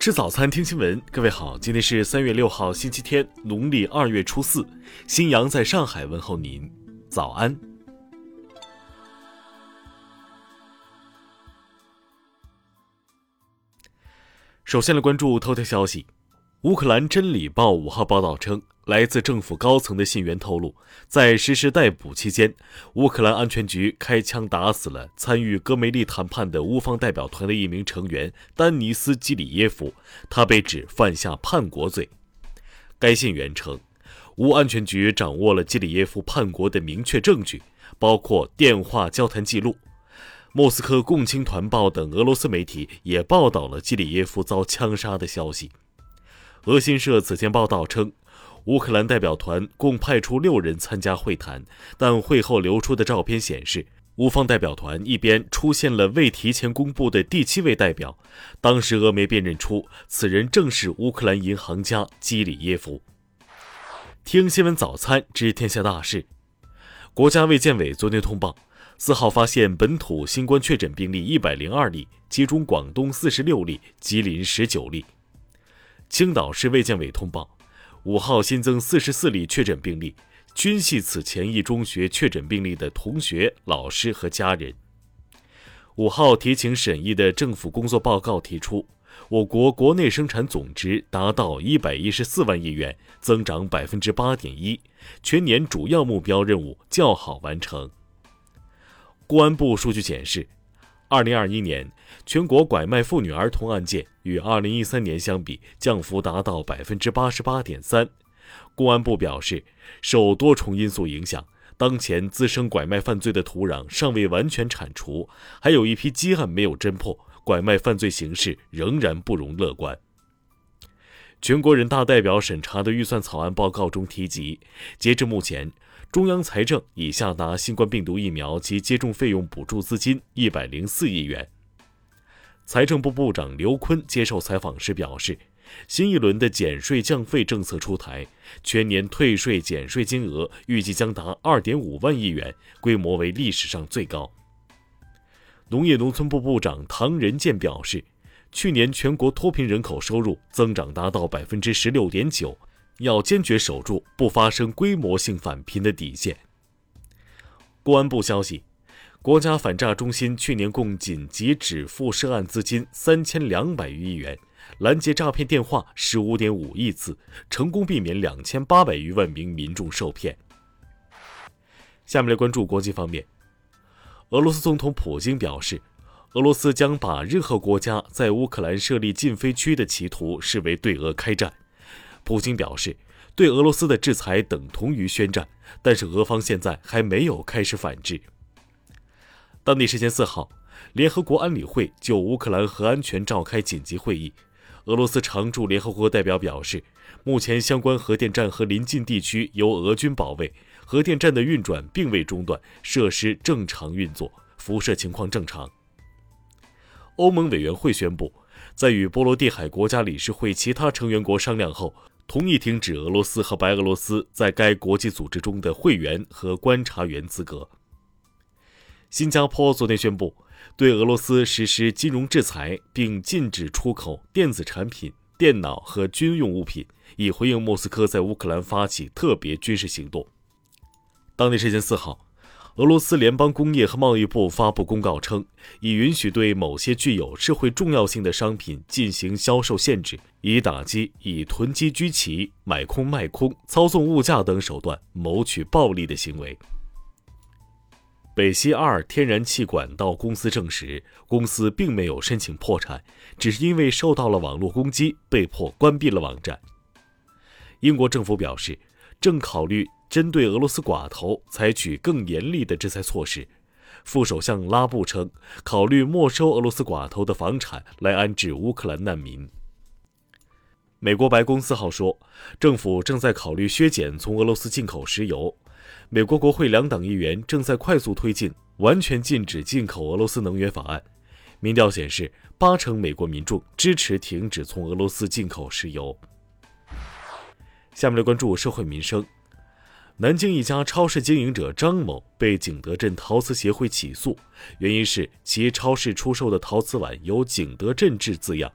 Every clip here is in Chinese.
吃早餐，听新闻。各位好，今天是三月六号，星期天，农历二月初四。新阳在上海问候您，早安。首先来关注头条消息。乌克兰《真理报》五号报道称，来自政府高层的信源透露，在实施逮捕期间，乌克兰安全局开枪打死了参与戈梅利谈判的乌方代表团的一名成员丹尼斯·基里耶夫，他被指犯下叛国罪。该信源称，乌安全局掌握了基里耶夫叛国的明确证据，包括电话交谈记录。莫斯科共青团报等俄罗斯媒体也报道了基里耶夫遭枪杀的消息。俄新社此前报道称，乌克兰代表团共派出六人参加会谈，但会后流出的照片显示，乌方代表团一边出现了未提前公布的第七位代表，当时俄媒辨认出此人正是乌克兰银行家基里耶夫。听新闻早餐知天下大事，国家卫健委昨天通报，四号发现本土新冠确诊病例一百零二例，其中广东四十六例，吉林十九例。青岛市卫健委通报，五号新增四十四例确诊病例，均系此前一中学确诊病例的同学、老师和家人。五号提请审议的政府工作报告提出，我国国内生产总值达到一百一十四万亿元，增长百分之八点一，全年主要目标任务较好完成。公安部数据显示。二零二一年，全国拐卖妇女儿童案件与二零一三年相比，降幅达到百分之八十八点三。公安部表示，受多重因素影响，当前滋生拐卖犯罪的土壤尚未完全铲除，还有一批积案没有侦破，拐卖犯罪形势仍然不容乐观。全国人大代表审查的预算草案报告中提及，截至目前。中央财政已下达新冠病毒疫苗及接种费用补助资金一百零四亿元。财政部部长刘昆接受采访时表示，新一轮的减税降费政策出台，全年退税减税金额预计将达二点五万亿元，规模为历史上最高。农业农村部部长唐仁健表示，去年全国脱贫人口收入增长达到百分之十六点九。要坚决守住不发生规模性返贫的底线。公安部消息，国家反诈中心去年共紧急止付涉案资金三千两百余亿元，拦截诈骗电话十五点五亿次，成功避免两千八百余万名民众受骗。下面来关注国际方面，俄罗斯总统普京表示，俄罗斯将把任何国家在乌克兰设立禁飞区的企图视为对俄开战。普京表示，对俄罗斯的制裁等同于宣战，但是俄方现在还没有开始反制。当地时间四号，联合国安理会就乌克兰核安全召开紧急会议。俄罗斯常驻联合国代表表示，目前相关核电站和临近地区由俄军保卫，核电站的运转并未中断，设施正常运作，辐射情况正常。欧盟委员会宣布，在与波罗的海国家理事会其他成员国商量后。同意停止俄罗斯和白俄罗斯在该国际组织中的会员和观察员资格。新加坡昨天宣布对俄罗斯实施金融制裁，并禁止出口电子产品、电脑和军用物品，以回应莫斯科在乌克兰发起特别军事行动。当地时间四号。俄罗斯联邦工业和贸易部发布公告称，已允许对某些具有社会重要性的商品进行销售限制，以打击以囤积居奇、买空卖空、操纵物价等手段谋取暴利的行为。北溪二天然气管道公司证实，公司并没有申请破产，只是因为受到了网络攻击，被迫关闭了网站。英国政府表示，正考虑。针对俄罗斯寡头采取更严厉的制裁措施，副首相拉布称，考虑没收俄罗斯寡头的房产来安置乌克兰难民。美国白宫四号说，政府正在考虑削减从俄罗斯进口石油。美国国会两党议员正在快速推进完全禁止进口俄罗斯能源法案。民调显示，八成美国民众支持停止从俄罗斯进口石油。下面来关注社会民生。南京一家超市经营者张某被景德镇陶瓷协会起诉，原因是其超市出售的陶瓷碗有“景德镇制”字样。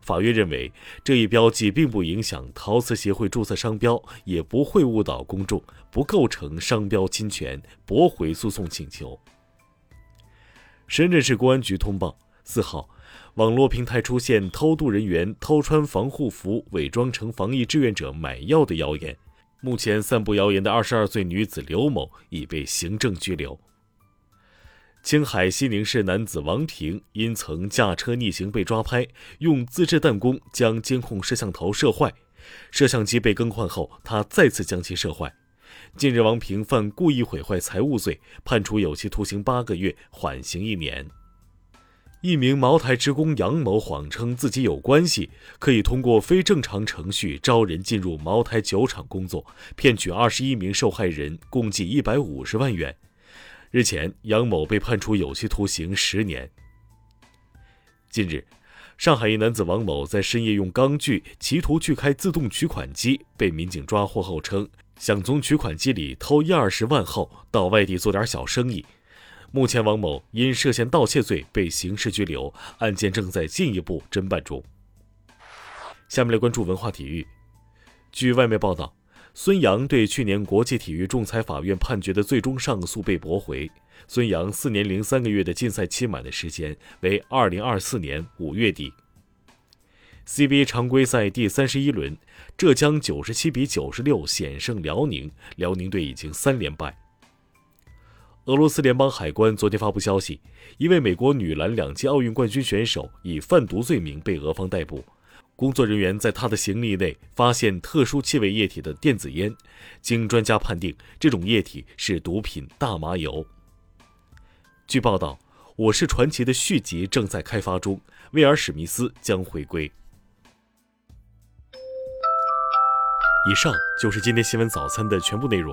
法院认为，这一标记并不影响陶瓷协会注册商标，也不会误导公众，不构成商标侵权，驳回诉讼请求。深圳市公安局通报：四号，网络平台出现偷渡人员偷穿防护服、伪装成防疫志愿者买药的谣言。目前，散布谣言的二十二岁女子刘某已被行政拘留。青海西宁市男子王平因曾驾车逆行被抓拍，用自制弹弓将监控摄像头射坏，摄像机被更换后，他再次将其射坏。近日，王平犯故意毁坏财物罪，判处有期徒刑八个月，缓刑一年。一名茅台职工杨某谎称自己有关系，可以通过非正常程序招人进入茅台酒厂工作，骗取二十一名受害人共计一百五十万元。日前，杨某被判处有期徒刑十年。近日，上海一男子王某在深夜用钢锯企图锯开自动取款机，被民警抓获后称想从取款机里偷一二十万后到外地做点小生意。目前，王某因涉嫌盗窃罪被刑事拘留，案件正在进一步侦办中。下面来关注文化体育。据外媒报道。孙杨对去年国际体育仲裁法院判决的最终上诉被驳回。孙杨四年零三个月的禁赛期满的时间为二零二四年五月底。CBA 常规赛第三十一轮，浙江九十七比九十六险胜辽宁，辽宁队已经三连败。俄罗斯联邦海关昨天发布消息，一位美国女篮两届奥运冠军选手以贩毒罪名被俄方逮捕。工作人员在他的行李内发现特殊气味液体的电子烟，经专家判定，这种液体是毒品大麻油。据报道，《我是传奇》的续集正在开发中，威尔史密斯将回归。以上就是今天新闻早餐的全部内容。